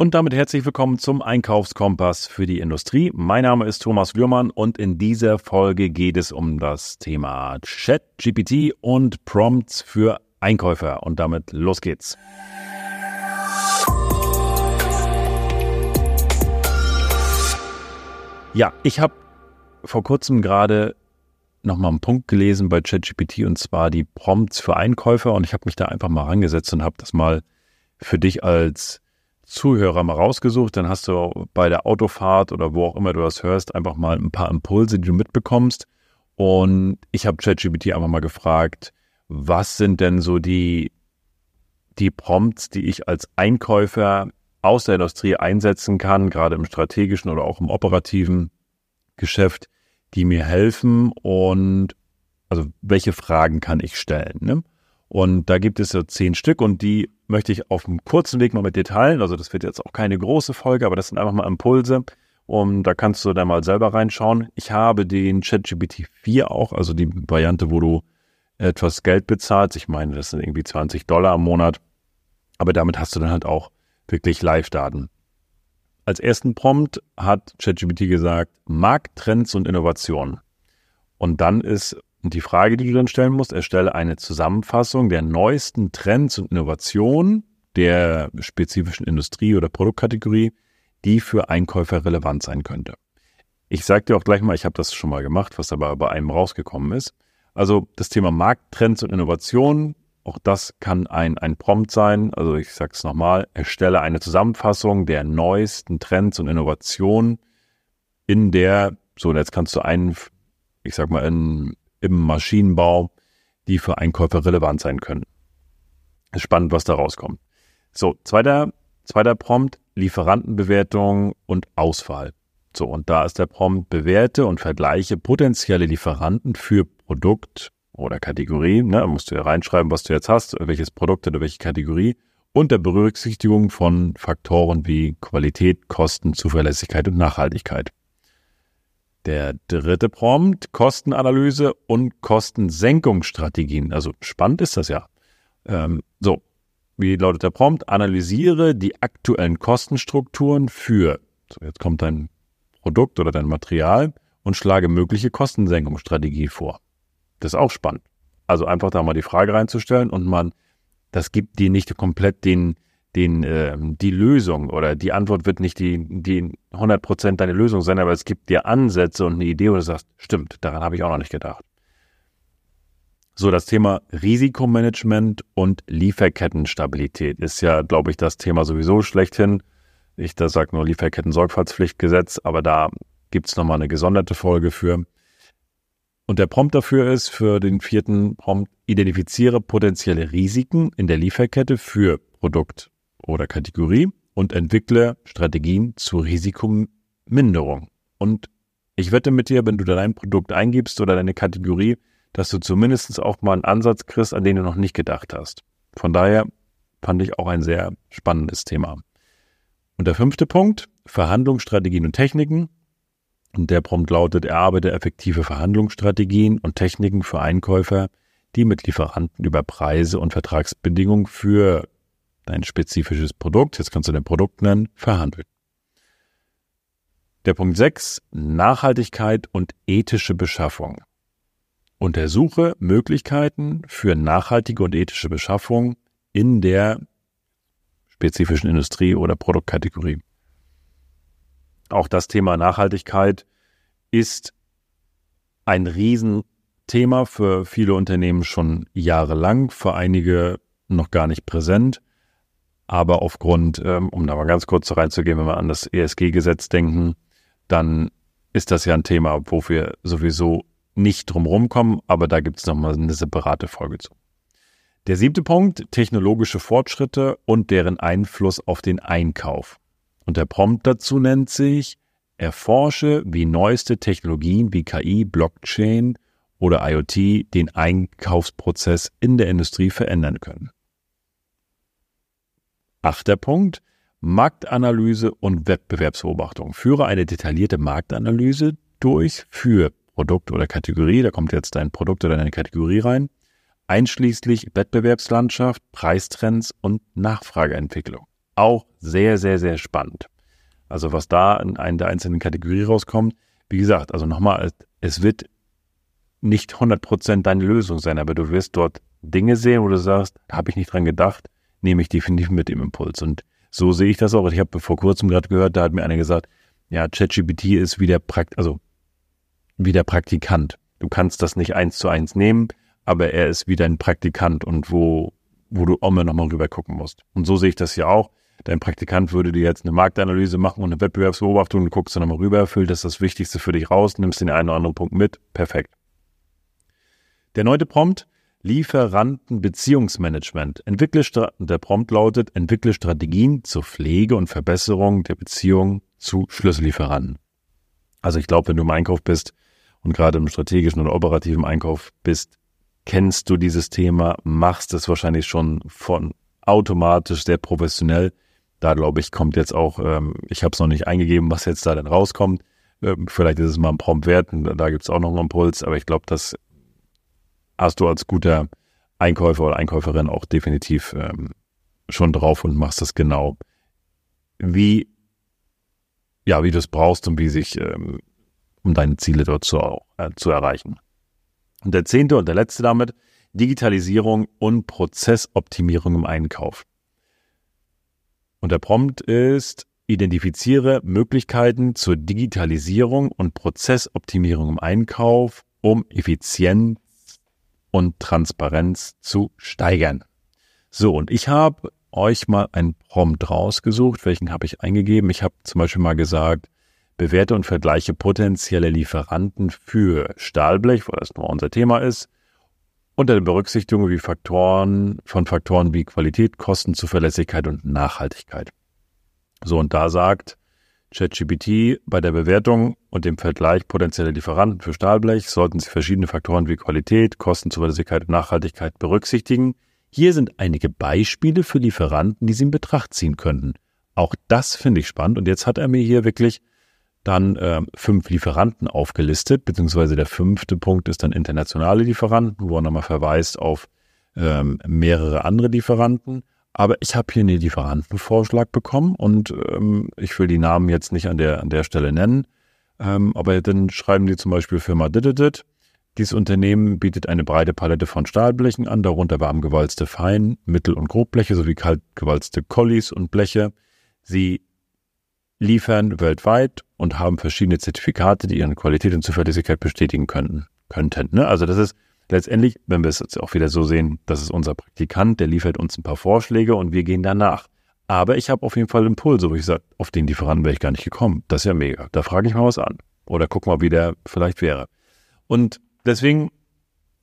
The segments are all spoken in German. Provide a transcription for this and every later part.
Und damit herzlich willkommen zum Einkaufskompass für die Industrie. Mein Name ist Thomas Lührmann und in dieser Folge geht es um das Thema Chat, GPT und Prompts für Einkäufer. Und damit los geht's. Ja, ich habe vor kurzem gerade nochmal einen Punkt gelesen bei ChatGPT und zwar die Prompts für Einkäufer und ich habe mich da einfach mal rangesetzt und habe das mal für dich als Zuhörer mal rausgesucht. Dann hast du bei der Autofahrt oder wo auch immer du das hörst, einfach mal ein paar Impulse, die du mitbekommst. Und ich habe ChatGPT einfach mal gefragt, was sind denn so die, die Prompts, die ich als Einkäufer aus der Industrie einsetzen kann, gerade im strategischen oder auch im operativen Geschäft, die mir helfen und also welche Fragen kann ich stellen. Ne? Und da gibt es so zehn Stück und die möchte ich auf einem kurzen Weg mal mit dir teilen. Also das wird jetzt auch keine große Folge, aber das sind einfach mal Impulse. Und da kannst du dann mal selber reinschauen. Ich habe den ChatGPT 4 auch, also die Variante, wo du etwas Geld bezahlst. Ich meine, das sind irgendwie 20 Dollar im Monat. Aber damit hast du dann halt auch wirklich Live-Daten. Als ersten Prompt hat ChatGPT gesagt, Markttrends und Innovationen. Und dann ist und die Frage, die du dann stellen musst, erstelle eine Zusammenfassung der neuesten Trends und Innovationen der spezifischen Industrie oder Produktkategorie, die für Einkäufer relevant sein könnte. Ich sage dir auch gleich mal, ich habe das schon mal gemacht, was aber bei einem rausgekommen ist. Also das Thema Markttrends und Innovationen, auch das kann ein, ein Prompt sein. Also ich sage es nochmal, erstelle eine Zusammenfassung der neuesten Trends und Innovationen in der, so jetzt kannst du einen, ich sag mal, in im Maschinenbau, die für Einkäufer relevant sein können. Ist spannend, was da rauskommt. So, zweiter, zweiter Prompt, Lieferantenbewertung und Auswahl. So, und da ist der Prompt, bewerte und vergleiche potenzielle Lieferanten für Produkt oder Kategorie. Ne, musst du ja reinschreiben, was du jetzt hast, welches Produkt oder welche Kategorie. Unter Berücksichtigung von Faktoren wie Qualität, Kosten, Zuverlässigkeit und Nachhaltigkeit. Der dritte Prompt, Kostenanalyse und Kostensenkungsstrategien. Also spannend ist das ja. Ähm, so, wie lautet der Prompt? Analysiere die aktuellen Kostenstrukturen für, so jetzt kommt dein Produkt oder dein Material und schlage mögliche Kostensenkungsstrategie vor. Das ist auch spannend. Also einfach da mal die Frage reinzustellen und man, das gibt dir nicht komplett den, den, äh, die Lösung oder die Antwort wird nicht die, die 100% deine Lösung sein, aber es gibt dir Ansätze und eine Idee, wo du sagst, stimmt, daran habe ich auch noch nicht gedacht. So, das Thema Risikomanagement und Lieferkettenstabilität ist ja, glaube ich, das Thema sowieso schlechthin. Ich da sage nur Lieferketten-Sorgfaltspflichtgesetz, aber da gibt es nochmal eine gesonderte Folge für. Und der Prompt dafür ist, für den vierten Prompt, identifiziere potenzielle Risiken in der Lieferkette für Produkt oder Kategorie und entwickle Strategien zur Risikominderung. Und ich wette mit dir, wenn du dein Produkt eingibst oder deine Kategorie, dass du zumindest auch mal einen Ansatz kriegst, an den du noch nicht gedacht hast. Von daher fand ich auch ein sehr spannendes Thema. Und der fünfte Punkt, Verhandlungsstrategien und Techniken. Und der Prompt lautet, erarbeite effektive Verhandlungsstrategien und Techniken für Einkäufer, die mit Lieferanten über Preise und Vertragsbedingungen für dein spezifisches Produkt, jetzt kannst du dein Produkt nennen, verhandeln. Der Punkt 6, Nachhaltigkeit und ethische Beschaffung. Untersuche Möglichkeiten für nachhaltige und ethische Beschaffung in der spezifischen Industrie oder Produktkategorie. Auch das Thema Nachhaltigkeit ist ein Riesenthema für viele Unternehmen schon jahrelang, für einige noch gar nicht präsent. Aber aufgrund, ähm, um da mal ganz kurz reinzugehen, wenn wir an das ESG-Gesetz denken, dann ist das ja ein Thema, wo wir sowieso nicht drum kommen, aber da gibt es nochmal eine separate Folge zu. Der siebte Punkt, technologische Fortschritte und deren Einfluss auf den Einkauf. Und der Prompt dazu nennt sich, erforsche, wie neueste Technologien wie KI, Blockchain oder IoT den Einkaufsprozess in der Industrie verändern können. Achter Punkt. Marktanalyse und Wettbewerbsbeobachtung. Führe eine detaillierte Marktanalyse durch für Produkt oder Kategorie. Da kommt jetzt dein Produkt oder deine Kategorie rein. Einschließlich Wettbewerbslandschaft, Preistrends und Nachfrageentwicklung. Auch sehr, sehr, sehr spannend. Also was da in einer der einzelnen Kategorien rauskommt, wie gesagt, also nochmal, es wird nicht 100% deine Lösung sein, aber du wirst dort Dinge sehen, wo du sagst, habe ich nicht dran gedacht, nehme ich definitiv mit dem Impuls. Und so sehe ich das auch. Ich habe vor kurzem gerade gehört, da hat mir einer gesagt, ja, ChatGPT ist wie der Prakt, also wie der Praktikant. Du kannst das nicht eins zu eins nehmen, aber er ist wie dein Praktikant und wo, wo du mal nochmal rüber gucken musst. Und so sehe ich das ja auch. Dein Praktikant würde dir jetzt eine Marktanalyse machen und eine Wettbewerbsbeobachtung, du guckst dann nochmal rüber, füllt das das Wichtigste für dich raus, nimmst den einen oder anderen Punkt mit, perfekt. Der neunte Prompt, Lieferantenbeziehungsmanagement. Der Prompt lautet, entwickle Strategien zur Pflege und Verbesserung der Beziehung zu Schlüssellieferanten. Also ich glaube, wenn du im Einkauf bist und gerade im strategischen oder operativen Einkauf bist, kennst du dieses Thema, machst es wahrscheinlich schon von automatisch sehr professionell. Da glaube ich, kommt jetzt auch, ähm, ich habe es noch nicht eingegeben, was jetzt da denn rauskommt. Ähm, vielleicht ist es mal ein Prompt wert, da gibt es auch noch einen Impuls, aber ich glaube, das hast du als guter Einkäufer oder Einkäuferin auch definitiv ähm, schon drauf und machst das genau, wie ja, wie du es brauchst und wie sich ähm, um deine Ziele dort zu, äh, zu erreichen. Und der zehnte und der letzte damit Digitalisierung und Prozessoptimierung im Einkauf. Und der Prompt ist identifiziere Möglichkeiten zur Digitalisierung und Prozessoptimierung im Einkauf, um Effizienz und Transparenz zu steigern. So, und ich habe euch mal ein Prompt rausgesucht. Welchen habe ich eingegeben? Ich habe zum Beispiel mal gesagt, bewerte und vergleiche potenzielle Lieferanten für Stahlblech, weil das nur unser Thema ist, unter der Berücksichtigung wie Faktoren, von Faktoren wie Qualität, Kosten, Zuverlässigkeit und Nachhaltigkeit. So, und da sagt ChatGPT, bei der Bewertung und dem Vergleich potenzieller Lieferanten für Stahlblech sollten Sie verschiedene Faktoren wie Qualität, Kosten, Zuverlässigkeit und Nachhaltigkeit berücksichtigen. Hier sind einige Beispiele für Lieferanten, die Sie in Betracht ziehen könnten. Auch das finde ich spannend. Und jetzt hat er mir hier wirklich dann äh, fünf Lieferanten aufgelistet, beziehungsweise der fünfte Punkt ist dann internationale Lieferanten, wo er nochmal verweist auf ähm, mehrere andere Lieferanten. Aber ich habe hier einen Lieferantenvorschlag bekommen und ähm, ich will die Namen jetzt nicht an der, an der Stelle nennen. Ähm, aber dann schreiben die zum Beispiel Firma Dididit. Dieses Unternehmen bietet eine breite Palette von Stahlblechen an, darunter warmgewalzte Fein-, Mittel- und Grobbleche sowie kaltgewalzte Collies und Bleche. Sie liefern weltweit und haben verschiedene Zertifikate, die ihre Qualität und Zuverlässigkeit bestätigen könnten. könnten ne? Also das ist letztendlich, wenn wir es jetzt auch wieder so sehen, das ist unser Praktikant, der liefert uns ein paar Vorschläge und wir gehen danach. Aber ich habe auf jeden Fall Impulse, wo ich sage, auf den Lieferanten wäre ich gar nicht gekommen. Das ist ja mega. Da frage ich mal was an. Oder guck mal, wie der vielleicht wäre. Und deswegen,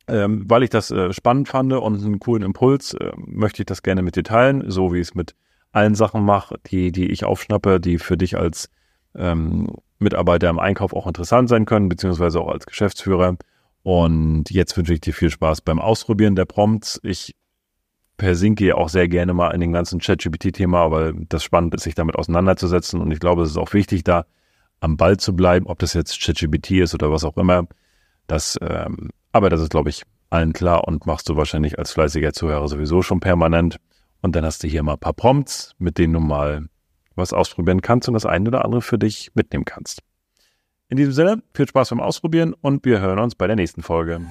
ähm, weil ich das äh, spannend fand und einen coolen Impuls, äh, möchte ich das gerne mit dir teilen, so wie ich es mit allen Sachen mache, die, die ich aufschnappe, die für dich als ähm, Mitarbeiter im Einkauf auch interessant sein können, beziehungsweise auch als Geschäftsführer. Und jetzt wünsche ich dir viel Spaß beim Ausprobieren der Prompts. Ich versinke auch sehr gerne mal in den ganzen ChatGPT-Thema, aber das Spannende ist, sich damit auseinanderzusetzen. Und ich glaube, es ist auch wichtig, da am Ball zu bleiben, ob das jetzt ChatGPT ist oder was auch immer. Das, ähm, aber das ist, glaube ich, allen klar und machst du wahrscheinlich als fleißiger Zuhörer sowieso schon permanent. Und dann hast du hier mal ein paar Prompts, mit denen du mal was ausprobieren kannst und das eine oder andere für dich mitnehmen kannst. In diesem Sinne, viel Spaß beim Ausprobieren und wir hören uns bei der nächsten Folge.